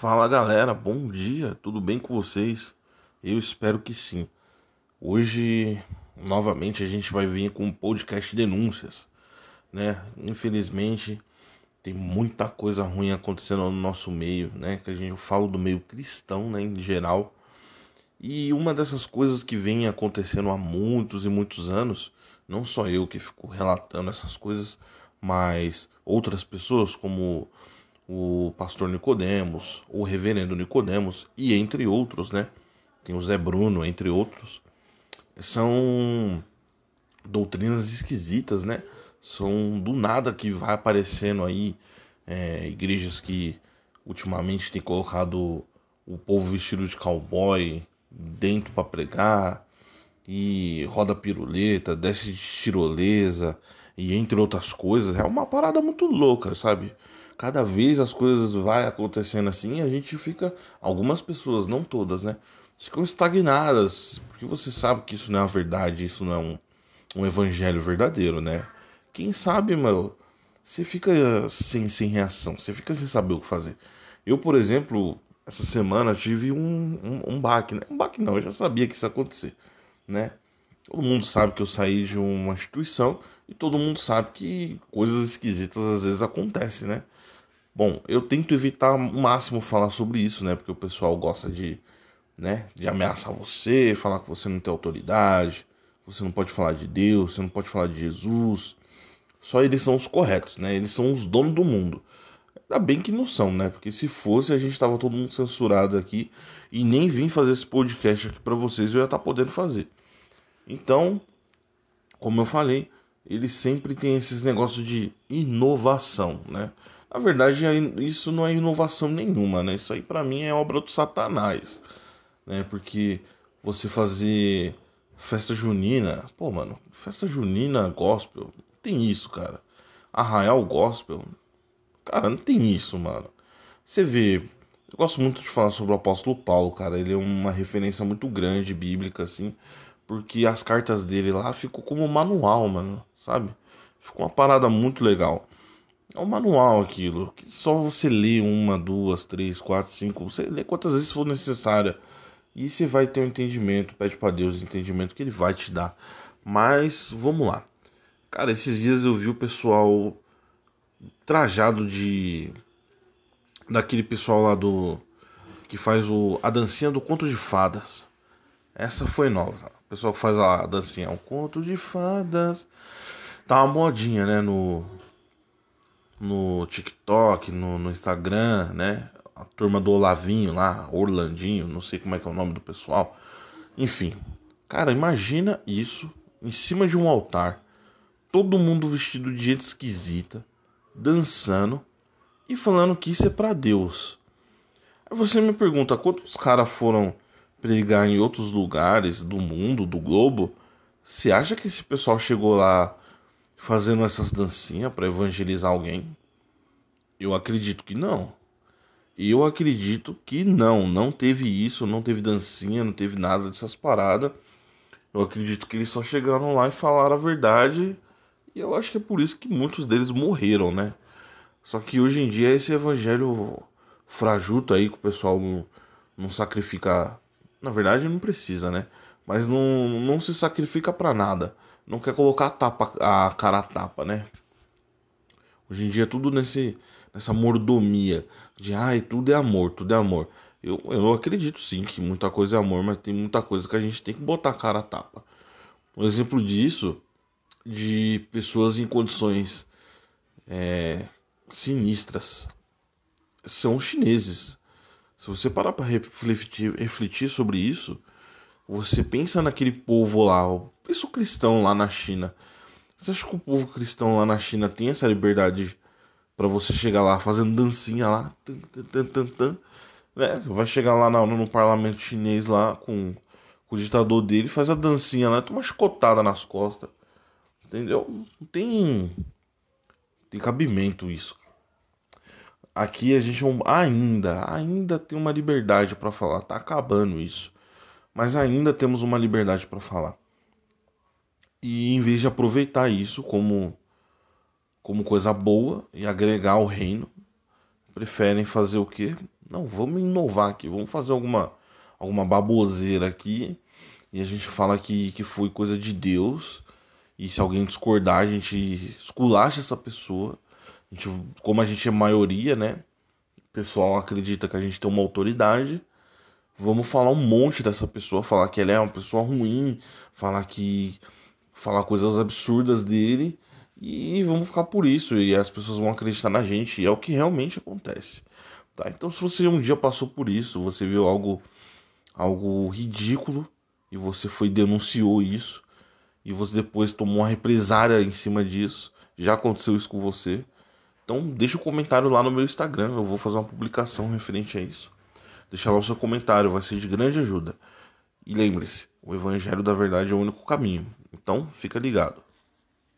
Fala galera, bom dia, tudo bem com vocês? Eu espero que sim. Hoje, novamente, a gente vai vir com um podcast denúncias, né? Infelizmente, tem muita coisa ruim acontecendo no nosso meio, né? Que a gente fala do meio cristão, né, em geral. E uma dessas coisas que vem acontecendo há muitos e muitos anos, não só eu que fico relatando essas coisas, mas outras pessoas como o pastor Nicodemos, o reverendo Nicodemos e entre outros, né? Tem o Zé Bruno, entre outros. São doutrinas esquisitas, né? São do nada que vai aparecendo aí é, igrejas que ultimamente tem colocado o povo vestido de cowboy dentro para pregar e roda piruleta, desce de tirolesa e entre outras coisas. É uma parada muito louca, sabe? Cada vez as coisas vai acontecendo assim, a gente fica, algumas pessoas, não todas, né, ficam estagnadas, porque você sabe que isso não é a verdade, isso não é um, um evangelho verdadeiro, né? Quem sabe, meu, você fica sem, sem reação, você fica sem saber o que fazer. Eu, por exemplo, essa semana tive um, um, um baque, né? Um baque não, eu já sabia que isso ia acontecer, né? Todo mundo sabe que eu saí de uma instituição e todo mundo sabe que coisas esquisitas às vezes acontecem, né? Bom, eu tento evitar o máximo falar sobre isso, né? Porque o pessoal gosta de, né, de ameaçar você, falar que você não tem autoridade, você não pode falar de Deus, você não pode falar de Jesus. Só eles são os corretos, né? Eles são os donos do mundo. Ainda bem que não são, né? Porque se fosse, a gente tava todo mundo censurado aqui e nem vim fazer esse podcast aqui para vocês, eu ia estar tá podendo fazer. Então, como eu falei, eles sempre têm esses negócios de inovação, né? Na verdade, isso não é inovação nenhuma, né? Isso aí para mim é obra do Satanás, né? Porque você fazer festa junina, pô, mano, festa junina gospel, tem isso, cara. Arraial gospel, cara, não tem isso, mano. Você vê, eu gosto muito de falar sobre o apóstolo Paulo, cara. Ele é uma referência muito grande bíblica, assim, porque as cartas dele lá ficou como manual, mano, sabe? Ficou uma parada muito legal. É um manual aquilo, que só você lê uma, duas, três, quatro, cinco, você lê quantas vezes for necessária. E você vai ter um entendimento, pede para Deus o entendimento que ele vai te dar. Mas vamos lá. Cara, esses dias eu vi o pessoal trajado de daquele pessoal lá do que faz o a dancinha do conto de fadas. Essa foi nova. O pessoal que faz a dancinha, um conto de fadas. Tá uma modinha, né, no no TikTok, no, no Instagram, né? A turma do Olavinho lá, Orlandinho, não sei como é que é o nome do pessoal. Enfim, cara, imagina isso em cima de um altar, todo mundo vestido de gente esquisita, dançando e falando que isso é para Deus. Aí você me pergunta quantos caras foram pregar em outros lugares do mundo, do globo? Você acha que esse pessoal chegou lá fazendo essas dancinhas para evangelizar alguém? Eu acredito que não. Eu acredito que não, não teve isso, não teve dancinha, não teve nada dessas paradas. Eu acredito que eles só chegaram lá e falaram a verdade. E eu acho que é por isso que muitos deles morreram, né? Só que hoje em dia esse evangelho frajuto aí que o pessoal não, não sacrifica. Na verdade não precisa, né? Mas não, não se sacrifica para nada não quer colocar a, tapa, a cara a tapa, né? Hoje em dia tudo nesse, nessa mordomia de ai, tudo é amor, tudo é amor. Eu, eu acredito sim que muita coisa é amor, mas tem muita coisa que a gente tem que botar a cara a tapa. Um exemplo disso, de pessoas em condições é, sinistras, são os chineses. Se você parar para refletir, refletir sobre isso, você pensa naquele povo lá, pensa o cristão lá na China. Você acha que o povo cristão lá na China tem essa liberdade para você chegar lá fazendo dancinha lá? Tan, tan, tan, né? Você vai chegar lá no, no parlamento chinês lá com, com, o ditador dele, faz a dancinha lá, toma uma chicotada nas costas. Entendeu? Não tem. Tem cabimento isso. Aqui a gente ainda, ainda tem uma liberdade para falar. Tá acabando isso mas ainda temos uma liberdade para falar. E em vez de aproveitar isso como como coisa boa e agregar ao reino, preferem fazer o quê? Não, vamos inovar aqui, vamos fazer alguma, alguma baboseira aqui e a gente fala que, que foi coisa de Deus. E se alguém discordar, a gente esculacha essa pessoa. A gente, como a gente é maioria, né? O pessoal acredita que a gente tem uma autoridade. Vamos falar um monte dessa pessoa, falar que ela é uma pessoa ruim, falar que falar coisas absurdas dele e vamos ficar por isso e as pessoas vão acreditar na gente e é o que realmente acontece. Tá? Então se você um dia passou por isso, você viu algo algo ridículo e você foi denunciou isso e você depois tomou uma represária em cima disso, já aconteceu isso com você. Então deixa o um comentário lá no meu Instagram, eu vou fazer uma publicação referente a isso. Deixa lá o seu comentário, vai ser de grande ajuda. E lembre-se, o evangelho da verdade é o único caminho. Então, fica ligado.